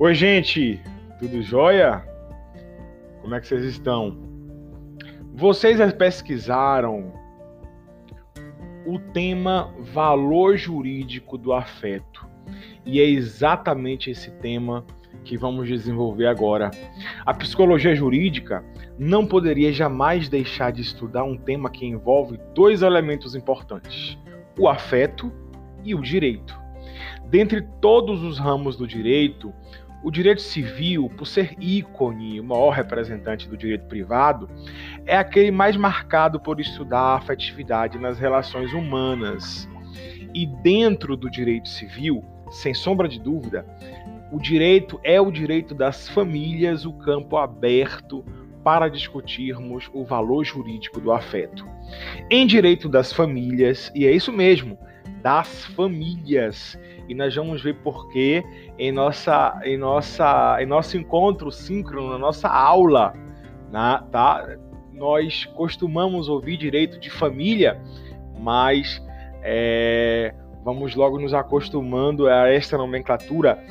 Oi, gente, tudo jóia? Como é que vocês estão? Vocês pesquisaram o tema valor jurídico do afeto. E é exatamente esse tema que vamos desenvolver agora. A psicologia jurídica não poderia jamais deixar de estudar um tema que envolve dois elementos importantes: o afeto e o direito. Dentre todos os ramos do direito, o direito civil, por ser ícone, o maior representante do direito privado, é aquele mais marcado por estudar a afetividade nas relações humanas. E dentro do direito civil, sem sombra de dúvida, o direito é o direito das famílias, o campo aberto para discutirmos o valor jurídico do afeto. Em direito das famílias, e é isso mesmo, das famílias. E nós vamos ver por que em nossa em nossa em nosso encontro síncrono, na nossa aula, na, tá? Nós costumamos ouvir direito de família, mas é, vamos logo nos acostumando a esta nomenclatura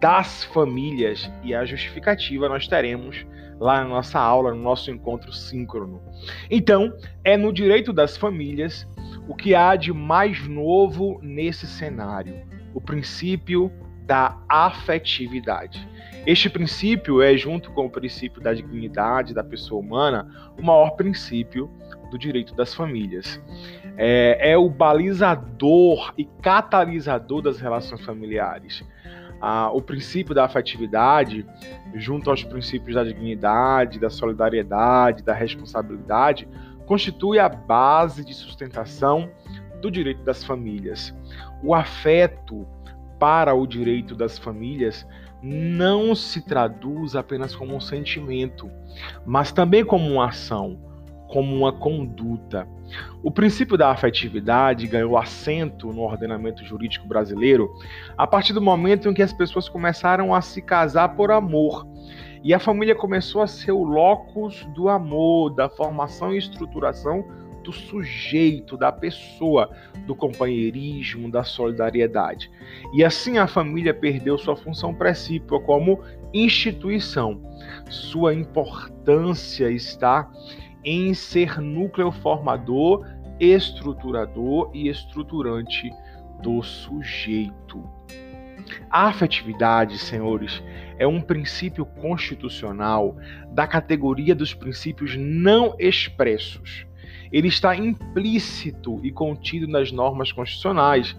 das famílias e a justificativa nós teremos lá na nossa aula, no nosso encontro síncrono. Então, é no direito das famílias o que há de mais novo nesse cenário? O princípio da afetividade. Este princípio é, junto com o princípio da dignidade da pessoa humana, o maior princípio do direito das famílias. É, é o balizador e catalisador das relações familiares. Ah, o princípio da afetividade, junto aos princípios da dignidade, da solidariedade, da responsabilidade, constitui a base de sustentação do direito das famílias. O afeto para o direito das famílias não se traduz apenas como um sentimento, mas também como uma ação, como uma conduta. O princípio da afetividade ganhou assento no ordenamento jurídico brasileiro a partir do momento em que as pessoas começaram a se casar por amor e a família começou a ser o locus do amor, da formação e estruturação do sujeito, da pessoa, do companheirismo, da solidariedade. E assim a família perdeu sua função precípua como instituição. Sua importância está em ser núcleo formador, estruturador e estruturante do sujeito. A afetividade, senhores, é um princípio constitucional da categoria dos princípios não expressos. Ele está implícito e contido nas normas constitucionais,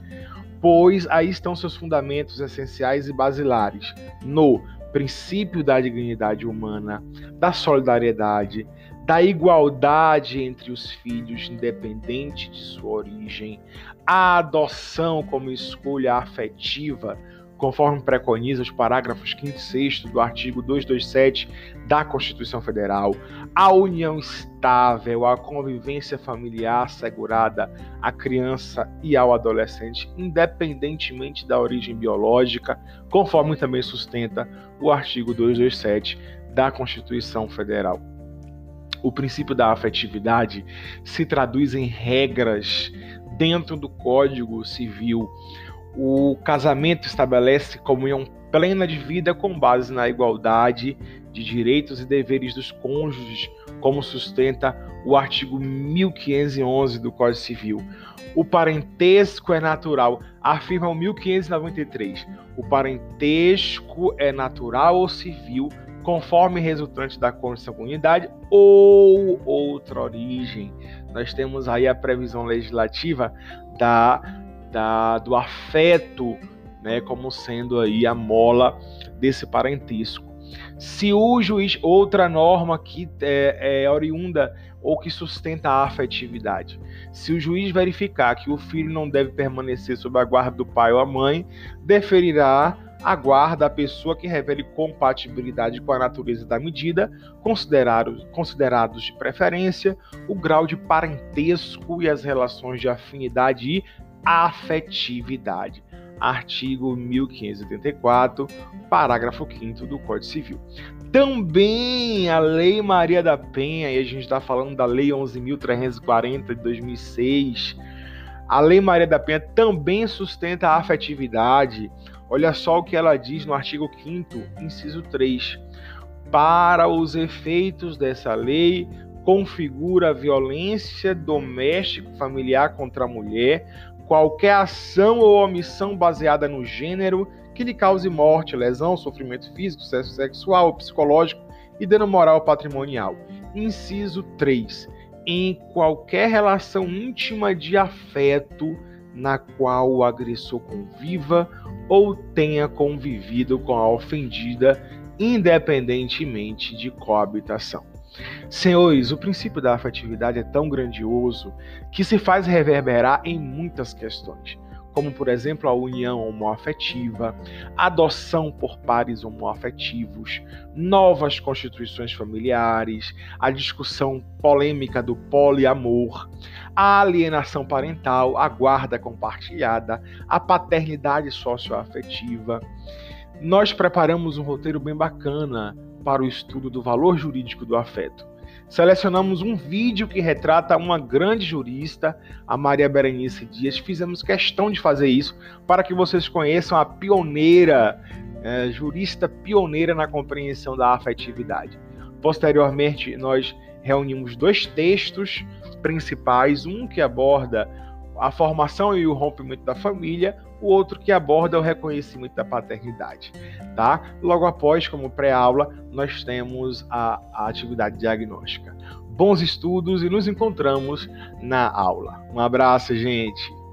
pois aí estão seus fundamentos essenciais e basilares no princípio da dignidade humana, da solidariedade, da igualdade entre os filhos, independente de sua origem, a adoção como escolha afetiva conforme preconiza os parágrafos 5 e 6 do artigo 227 da Constituição Federal, a união estável, a convivência familiar assegurada à criança e ao adolescente, independentemente da origem biológica, conforme também sustenta o artigo 227 da Constituição Federal. O princípio da afetividade se traduz em regras dentro do Código Civil o casamento estabelece comunhão plena de vida com base na igualdade de direitos e deveres dos cônjuges, como sustenta o artigo 1511 do Código Civil. O parentesco é natural, afirma o 1593. O parentesco é natural ou civil, conforme resultante da consanguinidade ou outra origem. Nós temos aí a previsão legislativa da da, do afeto, né, como sendo aí a mola desse parentesco. Se o juiz, outra norma que é, é oriunda ou que sustenta a afetividade, se o juiz verificar que o filho não deve permanecer sob a guarda do pai ou a mãe, deferirá a guarda à pessoa que revele compatibilidade com a natureza da medida, considerados, considerados de preferência o grau de parentesco e as relações de afinidade e afetividade. Artigo 1584, parágrafo 5 do Código Civil. Também a Lei Maria da Penha, e a gente está falando da Lei 11.340 de 2006, A Lei Maria da Penha também sustenta a afetividade. Olha só o que ela diz no artigo 5, inciso 3. Para os efeitos dessa lei, configura violência doméstica familiar contra a mulher, qualquer ação ou omissão baseada no gênero que lhe cause morte, lesão, sofrimento físico, sexual, psicológico e dano moral patrimonial. Inciso 3. Em qualquer relação íntima de afeto na qual o agressor conviva ou tenha convivido com a ofendida, independentemente de coabitação. Senhores, o princípio da afetividade é tão grandioso que se faz reverberar em muitas questões, como por exemplo a união homoafetiva, adoção por pares homoafetivos, novas constituições familiares, a discussão polêmica do poliamor, a alienação parental, a guarda compartilhada, a paternidade socioafetiva. Nós preparamos um roteiro bem bacana para o estudo do valor jurídico do afeto. Selecionamos um vídeo que retrata uma grande jurista, a Maria Berenice Dias. Fizemos questão de fazer isso para que vocês conheçam a pioneira, é, jurista pioneira na compreensão da afetividade. Posteriormente, nós reunimos dois textos principais, um que aborda a formação e o rompimento da família, o outro que aborda o reconhecimento da paternidade, tá? Logo após, como pré-aula, nós temos a, a atividade diagnóstica. Bons estudos e nos encontramos na aula. Um abraço, gente!